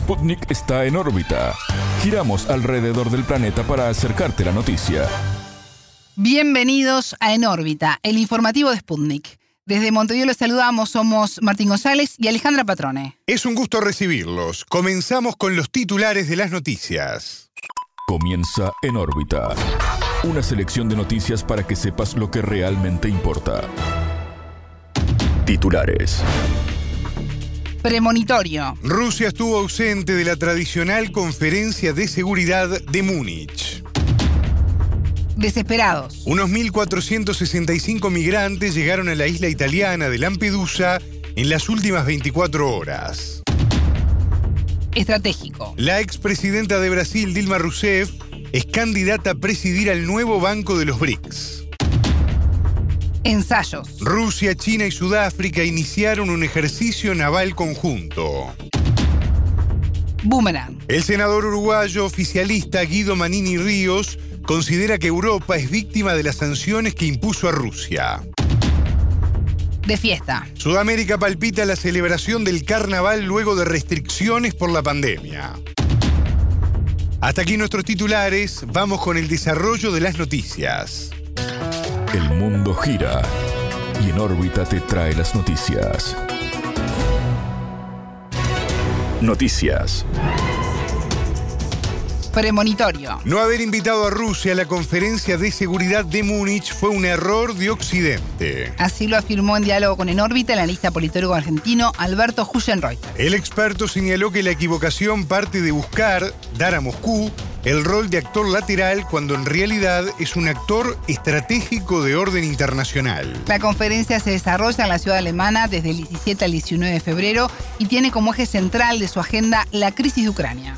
Sputnik está en órbita. Giramos alrededor del planeta para acercarte la noticia. Bienvenidos a En órbita, el informativo de Sputnik. Desde Montevideo los saludamos, somos Martín González y Alejandra Patrone. Es un gusto recibirlos. Comenzamos con los titulares de las noticias. Comienza En órbita. Una selección de noticias para que sepas lo que realmente importa. Titulares. Premonitorio. Rusia estuvo ausente de la tradicional conferencia de seguridad de Múnich. Desesperados. Unos 1.465 migrantes llegaron a la isla italiana de Lampedusa en las últimas 24 horas. Estratégico. La expresidenta de Brasil, Dilma Rousseff, es candidata a presidir al nuevo Banco de los BRICS. Ensayos. Rusia, China y Sudáfrica iniciaron un ejercicio naval conjunto. Boomerang. El senador uruguayo oficialista Guido Manini Ríos considera que Europa es víctima de las sanciones que impuso a Rusia. De fiesta. Sudamérica palpita la celebración del carnaval luego de restricciones por la pandemia. Hasta aquí nuestros titulares, vamos con el desarrollo de las noticias. El mundo gira y en órbita te trae las noticias. Noticias. Premonitorio. No haber invitado a Rusia a la conferencia de seguridad de Múnich fue un error de Occidente. Así lo afirmó en diálogo con En órbita el analista politólogo argentino Alberto Huyenreuter. El experto señaló que la equivocación parte de buscar dar a Moscú el rol de actor lateral cuando en realidad es un actor estratégico de orden internacional. La conferencia se desarrolla en la ciudad alemana desde el 17 al 19 de febrero y tiene como eje central de su agenda la crisis de Ucrania.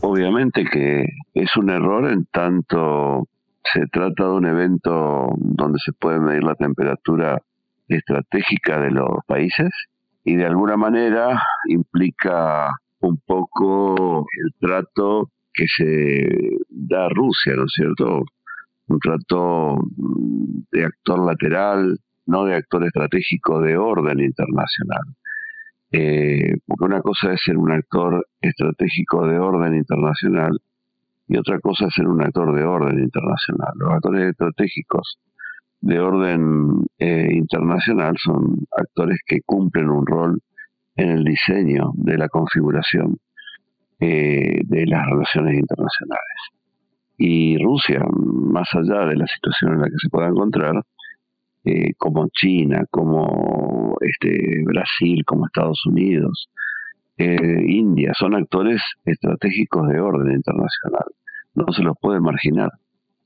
Obviamente que es un error en tanto se trata de un evento donde se puede medir la temperatura estratégica de los países y de alguna manera implica un poco el trato que se da a Rusia, ¿no es cierto? Un trato mm, de actor lateral, no de actor estratégico de orden internacional. Eh, porque una cosa es ser un actor estratégico de orden internacional y otra cosa es ser un actor de orden internacional. Los actores estratégicos de orden eh, internacional son actores que cumplen un rol en el diseño de la configuración eh, de las relaciones internacionales. Y Rusia, más allá de la situación en la que se pueda encontrar, eh, como China, como este, Brasil, como Estados Unidos, eh, India, son actores estratégicos de orden internacional. No se los puede marginar,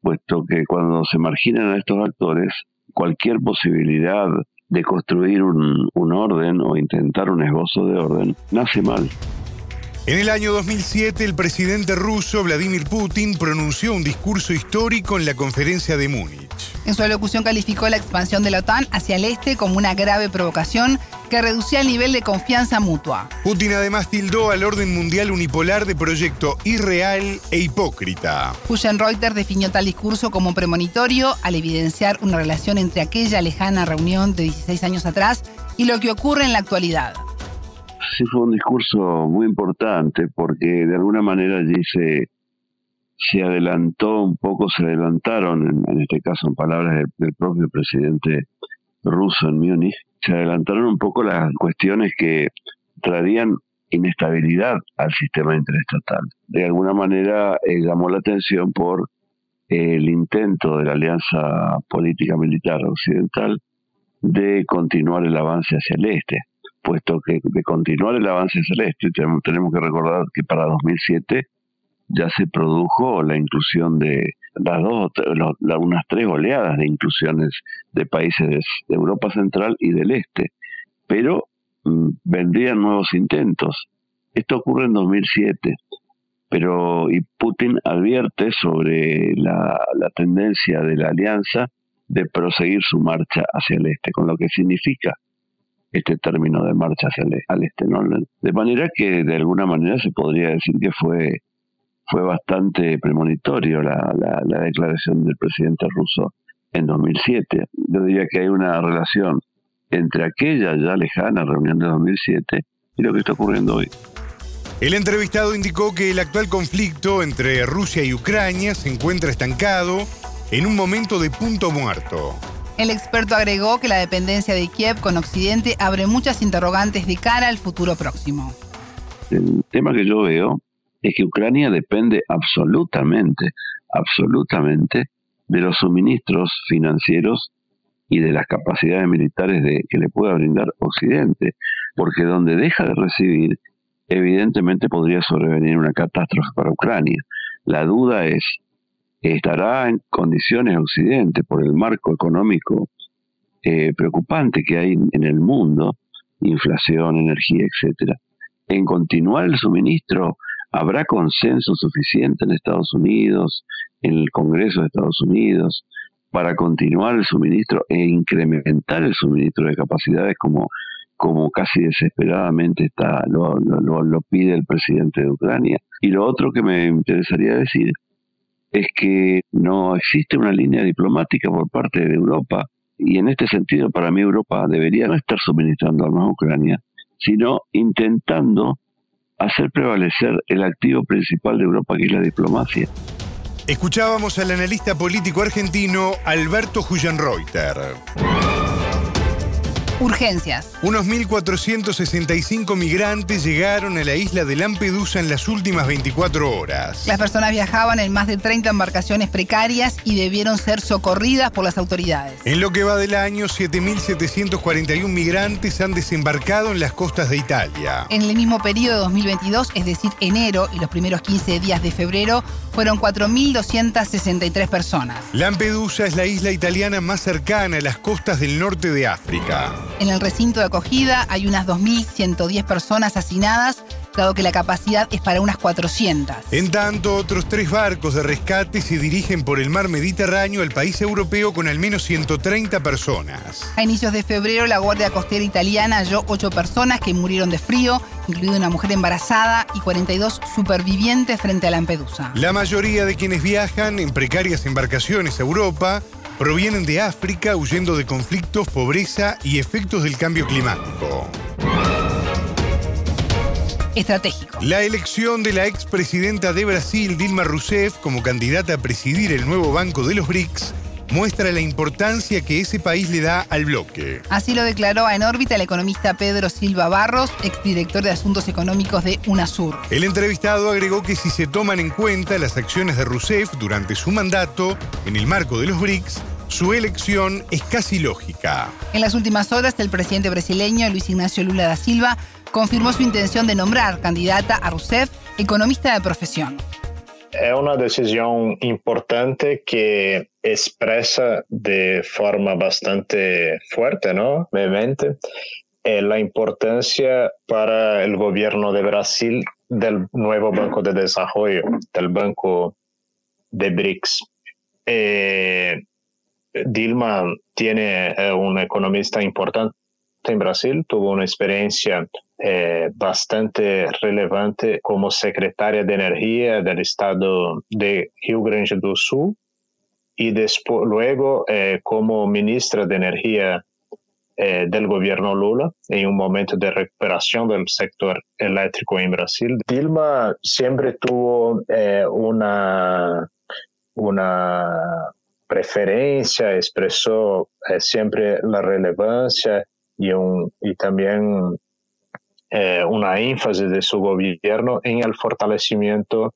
puesto que cuando se marginan a estos actores, cualquier posibilidad de construir un orden o intentar un esbozo de orden nace mal. En el año 2007, el presidente ruso Vladimir Putin pronunció un discurso histórico en la conferencia de Múnich. En su alocución calificó la expansión de la OTAN hacia el este como una grave provocación que reducía el nivel de confianza mutua. Putin además tildó al orden mundial unipolar de proyecto irreal e hipócrita. Reuters definió tal discurso como premonitorio al evidenciar una relación entre aquella lejana reunión de 16 años atrás y lo que ocurre en la actualidad sí fue un discurso muy importante porque de alguna manera allí se, adelantó un poco, se adelantaron, en, este caso en palabras del, propio presidente ruso en Múnich, se adelantaron un poco las cuestiones que traerían inestabilidad al sistema interestatal. De alguna manera eh, llamó la atención por el intento de la alianza política militar occidental de continuar el avance hacia el este puesto que de continuar el avance celeste, tenemos que recordar que para 2007 ya se produjo la inclusión de las dos, unas tres oleadas de inclusiones de países de, Europa Central y del Este, pero mm, vendrían nuevos intentos. Esto ocurre en 2007, pero y Putin advierte sobre la, la tendencia de la alianza de proseguir su marcha hacia el este, con lo que significa este término de marcha hacia el, al este. De manera que de alguna manera se podría decir que fue, fue bastante premonitorio la, la, declaración del presidente ruso en 2007. Yo diría que hay una relación entre aquella ya lejana reunión de 2007 y lo que está ocurriendo hoy. El entrevistado indicó que el actual conflicto entre Rusia y Ucrania se encuentra estancado en un momento de punto muerto. El experto agregó que la dependencia de Kiev con Occidente abre muchas interrogantes de cara al futuro próximo. El tema que yo veo es que Ucrania depende absolutamente, absolutamente de los suministros financieros y de las capacidades militares que le pueda brindar Occidente, porque donde deja de recibir, evidentemente podría sobrevenir una catástrofe para Ucrania. La duda es, ¿estará en condiciones Occidente por el marco económico eh, preocupante que hay en el mundo, inflación, energía, etcétera, en continuar el suministro? ¿Habrá consenso suficiente en Estados Unidos, en el Congreso de Estados Unidos, para continuar el suministro e incrementar el suministro de capacidades como, como casi desesperadamente está, lo, lo, pide el presidente de Ucrania. Y lo otro que me interesaría decir es que no existe una línea diplomática por parte de Europa y en este sentido para mí Europa debería no estar suministrando armas a Ucrania, sino intentando hacer prevalecer el activo principal de Europa que es la diplomacia. Escuchábamos al analista político argentino Alberto Huyenreuter. Urgencias. Unos 1.465 migrantes llegaron a la isla de Lampedusa en las últimas 24 horas. Las personas viajaban en más de 30 embarcaciones precarias y debieron ser socorridas por las autoridades. En lo que va del año, 7.741 migrantes han desembarcado en las costas de Italia. En el mismo periodo de 2022, es decir, enero y los primeros 15 días de febrero, fueron 4.263 personas. Lampedusa es la isla italiana más cercana a las costas del norte de África. En el recinto de acogida hay unas 2.110 personas hacinadas, dado que la capacidad es para unas 400. En tanto, otros tres barcos de rescate se dirigen por el mar Mediterráneo al país europeo con al menos 130 personas. A inicios de febrero, la Guardia Costera Italiana halló 8 personas que murieron de frío, incluida una mujer embarazada y 42 supervivientes frente a Lampedusa. La mayoría de quienes viajan en precarias embarcaciones a Europa provienen de África huyendo de conflictos, pobreza y efectos del cambio climático. Estratégico. La elección de la expresidenta de Brasil, Dilma Rousseff, como candidata a presidir el nuevo Banco de los BRICS, muestra la importancia que ese país le da al bloque. Así lo declaró en órbita el economista Pedro Silva Barros, exdirector de Asuntos Económicos de UNASUR. El entrevistado agregó que si se toman en cuenta las acciones de Rousseff durante su mandato, en el marco de los BRICS, su elección es casi lógica. En las últimas horas, el presidente brasileño Luis Ignacio Lula da Silva confirmó su intención de nombrar candidata a Rousseff economista de profesión. Es una decisión importante que expresa de forma bastante fuerte, ¿no? Vehemente, eh, la importancia para el gobierno de Brasil del nuevo Banco de Desarrollo, del Banco de BRICS. Eh, Dilma tiene eh, un economista importante en Brasil, tuvo una experiencia eh, bastante relevante como secretaria de Energía del estado de Rio Grande do Sul y luego eh, como ministra de Energía del gobierno Lula en un momento de recuperación del sector eléctrico en Brasil. Dilma siempre tuvo una, una preferencia, expresó eh, siempre la relevancia y, también eh, una énfasis de su gobierno en el fortalecimiento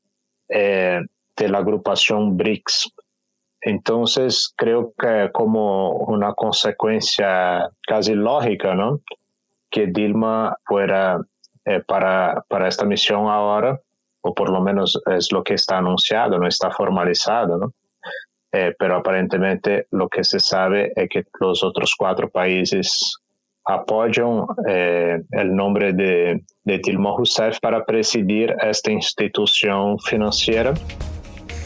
eh, de la agrupación BRICS. Entonces, creo que como una consecuencia casi lógica, ¿no? Que Dilma fuera para, para esta misión ahora, o por lo menos es lo que está anunciado, no está formalizado, ¿no? Eh, pero aparentemente lo que se sabe es que los otros cuatro países apoyan eh, el nombre de, de Dilma Rousseff para presidir esta institución financiera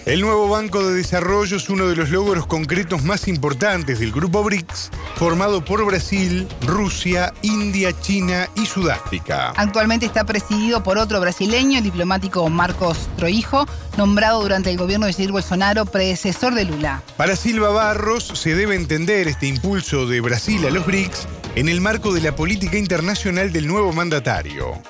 el nuevo Banco de Desarrollo es uno de los logros concretos más importantes del Grupo BRICS, formado por Brasil, Rusia, India, China y Sudáfrica. Actualmente está presidido por otro brasileño, el diplomático Marcos Troijo, nombrado durante el gobierno de Jair Bolsonaro predecesor de Lula. Para Silva Barros se debe entender este impulso de Brasil a los BRICS en el marco de la política internacional del nuevo mandatario.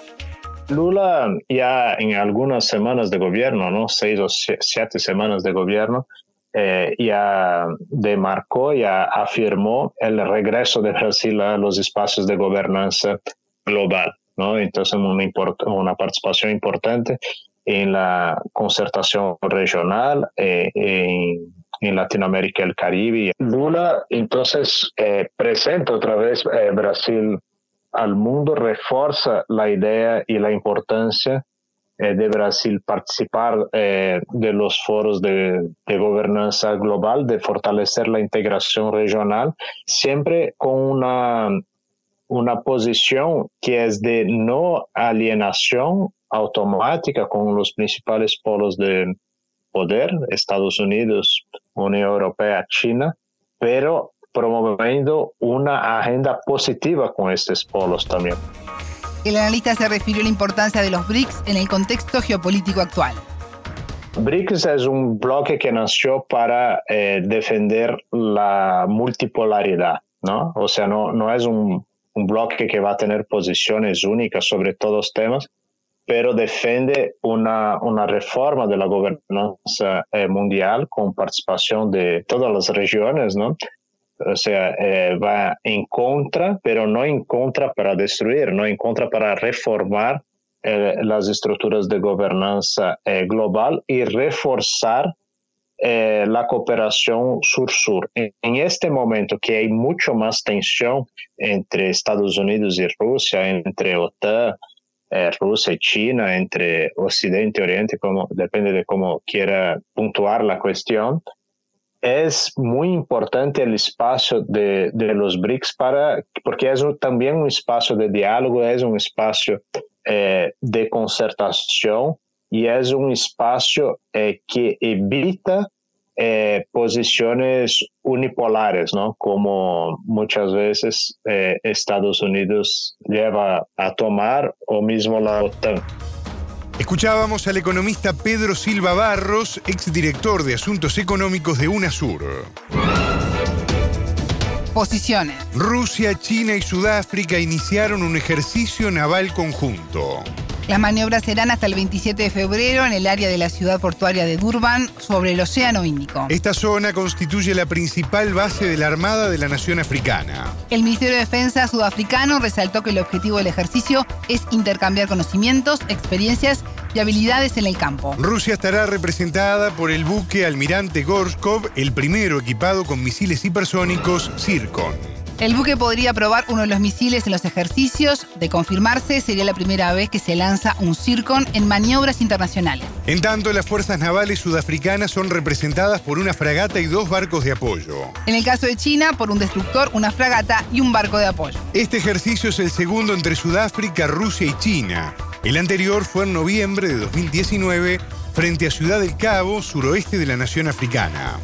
Lula ya en algunas semanas de gobierno, ¿no? Seis o siete semanas de gobierno, eh, ya demarcó, ya afirmó el regreso de Brasil a los espacios de gobernanza global, ¿no? Entonces una, participación importante en la concertación regional eh, en, Latinoamérica y el Caribe. Lula entonces eh, presenta otra vez Brasil al mundo, refuerza la idea y la importancia eh, de Brasil participar eh, de los foros de, de, gobernanza global, de fortalecer la integración regional, siempre con una, una posición que es de no alienación automática con los principales polos de poder, Estados Unidos, Unión Europea, China, pero promoviendo una agenda positiva con estos polos también. El analista se refirió a la importancia de los BRICS en el contexto geopolítico actual. BRICS es un bloque que nació para eh, defender la multipolaridad, ¿no? O sea, no, no es un, un bloque que va a tener posiciones únicas sobre todos los temas, pero defiende una, una reforma de la gobernanza eh, mundial con participación de todas las regiones, ¿no? O sea, eh, va en contra, pero no en contra para destruir, no en contra para reformar eh, las estructuras de gobernanza eh, global y reforzar la cooperación sur-sur. En, en, este momento que hay mucho más tensión entre Estados Unidos y Rusia, entre OTAN, Rusia y China, entre Occidente y Oriente, como, depende de cómo quiera puntuar la cuestión, es muy importante el espacio de, los BRICS para, porque es también un espacio de diálogo, es un espacio eh, de concertación y es un espacio eh, que evita eh, posiciones unipolares, ¿no? Como muchas veces Estados Unidos lleva a tomar o mismo la OTAN. Escuchábamos al economista Pedro Silva Barros, exdirector de Asuntos Económicos de UNASUR. Posiciones. Rusia, China y Sudáfrica iniciaron un ejercicio naval conjunto. Las maniobras serán hasta el 27 de febrero en el área de la ciudad portuaria de Durban, sobre el Océano Índico. Esta zona constituye la principal base de la Armada de la Nación Africana. El Ministerio de Defensa sudafricano resaltó que el objetivo del ejercicio es intercambiar conocimientos, experiencias y habilidades en el campo. Rusia estará representada por el buque almirante Gorskov, el primero equipado con misiles hipersónicos Zircon. El buque podría probar uno de los misiles en los ejercicios. De confirmarse, sería la primera vez que se lanza un Zircon en maniobras internacionales. En tanto, las fuerzas navales sudafricanas son representadas por una fragata y dos barcos de apoyo. En el caso de China, por un destructor, una fragata y un barco de apoyo. Este ejercicio es el segundo entre Sudáfrica, Rusia y China. El anterior fue en noviembre de 2019 frente a Ciudad del Cabo, suroeste de la nación africana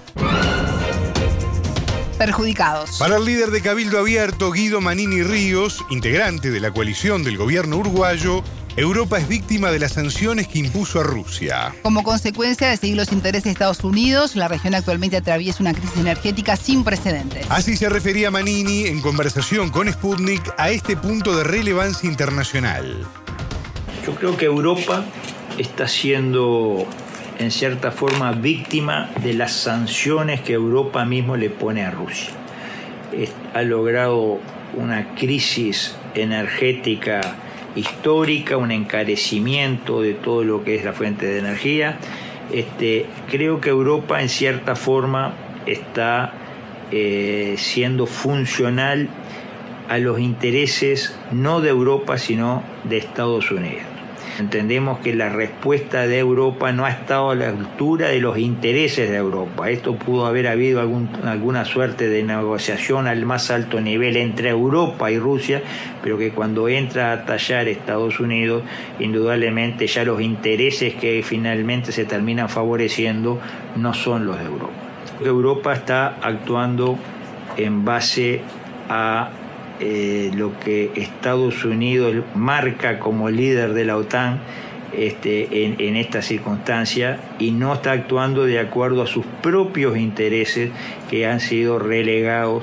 perjudicados. Para el líder de Cabildo Abierto, Guido Manini Ríos, integrante de la coalición del gobierno uruguayo, Europa es víctima de las sanciones que impuso a Rusia. Como consecuencia de seguir los intereses de Estados Unidos, la región actualmente atraviesa una crisis energética sin precedentes. Así se refería Manini en conversación con Sputnik a este punto de relevancia internacional. Yo creo que Europa está siendo en cierta forma víctima de las sanciones que Europa mismo le pone a Rusia. Ha logrado una crisis energética histórica, un encarecimiento de todo lo que es la fuente de energía. Este, creo que Europa en cierta forma está eh, siendo funcional a los intereses no de Europa, sino de Estados Unidos. Entendemos que la respuesta de Europa no ha estado a la altura de los intereses de Europa. Esto pudo haber habido algún, alguna suerte de negociación al más alto nivel entre Europa y Rusia, pero que cuando entra a tallar Estados Unidos, indudablemente ya los intereses que finalmente se terminan favoreciendo no son los de Europa. Europa está actuando en base a eh, lo que Estados Unidos marca como líder de la OTAN este, en, en, esta circunstancia y no está actuando de acuerdo a sus propios intereses que han sido relegados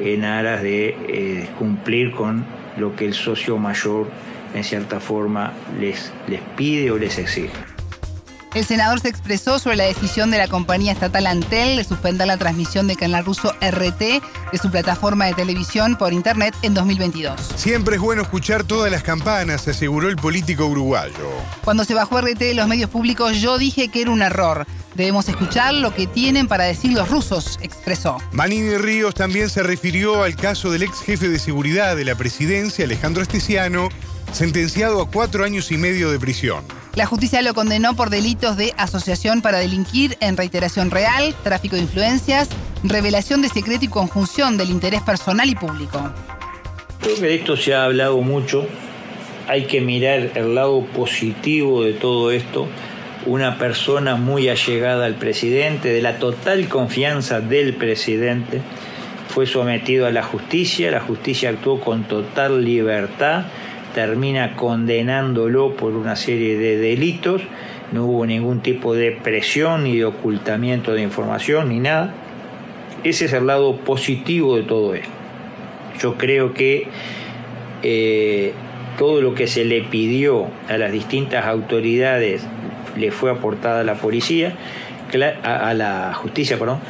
en aras de eh, cumplir con lo que el socio mayor en cierta forma les, les pide o les exige. El senador se expresó sobre la decisión de la compañía estatal Antel de suspender la transmisión de canal ruso RT de su plataforma de televisión por Internet en 2022. Siempre es bueno escuchar todas las campanas, aseguró el político uruguayo. Cuando se bajó RT de los medios públicos, yo dije que era un error. Debemos escuchar lo que tienen para decir los rusos, expresó. Manini Ríos también se refirió al caso del ex jefe de seguridad de la presidencia, Alejandro Esteciano, sentenciado a cuatro años y medio de prisión. La justicia lo condenó por delitos de asociación para delinquir en reiteración real, tráfico de influencias, revelación de secreto y conjunción del interés personal y público. Creo que de esto se ha hablado mucho. Hay que mirar el lado positivo de todo esto. Una persona muy allegada al presidente, de la total confianza del presidente, fue sometido a la justicia. La justicia actuó con total libertad termina condenándolo por una serie de delitos, no hubo ningún tipo de presión ni de ocultamiento de información ni nada. Ese es el lado positivo de todo esto. Yo creo que eh, todo lo que se le pidió a las distintas autoridades le fue aportada a la policía, a, la justicia, perdón.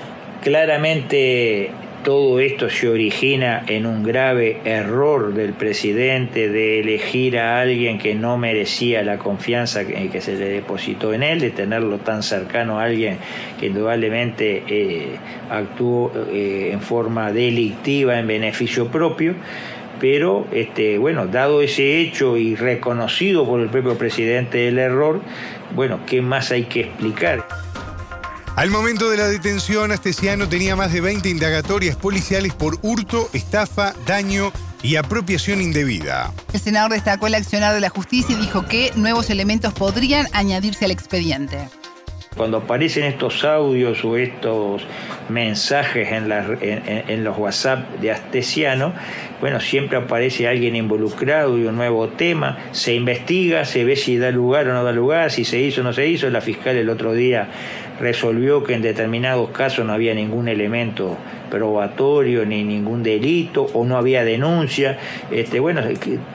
Claramente todo esto se origina en un grave error del presidente de elegir a alguien que no merecía la confianza que, se le depositó en él, de tenerlo tan cercano a alguien que indudablemente eh, actuó eh, en forma delictiva en beneficio propio pero este, bueno, dado ese hecho y reconocido por el propio presidente el error, bueno, ¿qué más hay que explicar? Al momento de la detención, Astesiano tenía más de 20 indagatorias policiales por hurto, estafa, daño y apropiación indebida. El senador destacó el accionar de la justicia y dijo que nuevos elementos podrían añadirse al expediente. Cuando aparecen estos audios o estos mensajes en, en, los WhatsApp de Astesiano, bueno, siempre aparece alguien involucrado y un nuevo tema, se investiga, se ve si da lugar o no da lugar, si se hizo o no se hizo. La fiscal el otro día resolvió que en determinados casos no había ningún elemento probatorio ni ningún delito o no había denuncia. Este, bueno,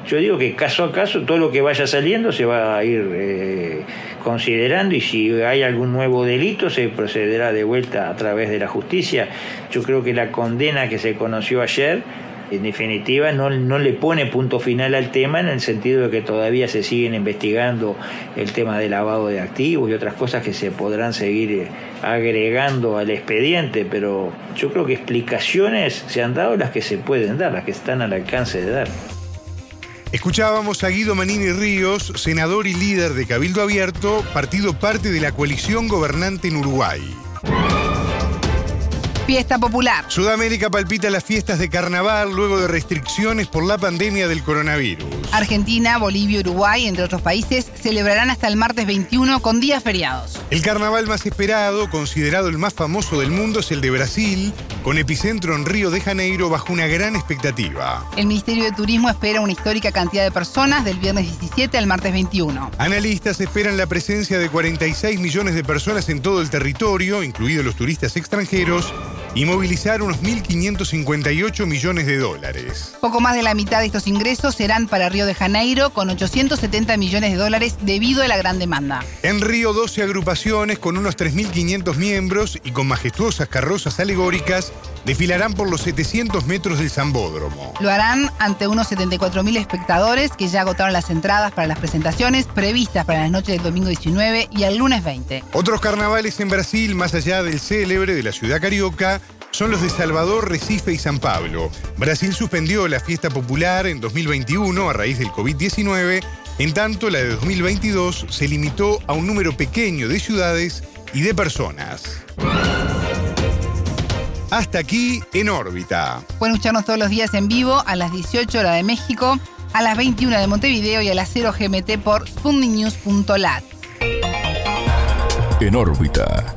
yo digo que caso a caso todo lo que vaya saliendo se va a ir eh, considerando y si hay algún nuevo delito se procederá de vuelta a través de la justicia. Yo creo que la condena que se conoció ayer en definitiva no, no, le pone punto final al tema en el sentido de que todavía se siguen investigando el tema de lavado de activos y otras cosas que se podrán seguir eh, agregando al expediente, pero yo creo que explicaciones se han dado las que se pueden dar, las que están al alcance de dar. Escuchábamos a Guido Manini Ríos, senador y líder de Cabildo Abierto, partido parte de la coalición gobernante en Uruguay. Fiesta popular. Sudamérica palpita las fiestas de carnaval luego de restricciones por la pandemia del coronavirus. Argentina, Bolivia, Uruguay, entre otros países, celebrarán hasta el martes 21 con días feriados. El carnaval más esperado, considerado el más famoso del mundo, es el de Brasil, con epicentro en Río de Janeiro bajo una gran expectativa. El Ministerio de Turismo espera una histórica cantidad de personas del viernes 17 al martes 21. Analistas esperan la presencia de 46 millones de personas en todo el territorio, incluidos los turistas extranjeros, y movilizar unos 1.558 millones de dólares. Poco más de la mitad de estos ingresos serán para Río de Janeiro, con 870 millones de dólares debido a la gran demanda. En Río, 12 agrupaciones con unos 3.500 miembros y con majestuosas carrozas alegóricas desfilarán por los 700 metros del Zambódromo. Lo harán ante unos 74.000 espectadores que ya agotaron las entradas para las presentaciones previstas para las noches del domingo 19 y el lunes 20. Otros carnavales en Brasil, más allá del célebre de la ciudad carioca, son los de Salvador, Recife y San Pablo. Brasil suspendió la fiesta popular en 2021 a raíz del COVID-19, en tanto la de 2022 se limitó a un número pequeño de ciudades y de personas. Hasta aquí en órbita. Pueden escucharnos todos los días en vivo a las 18 horas de México, a las 21 de Montevideo y a las 0 GMT por spundingnews.lat. En órbita.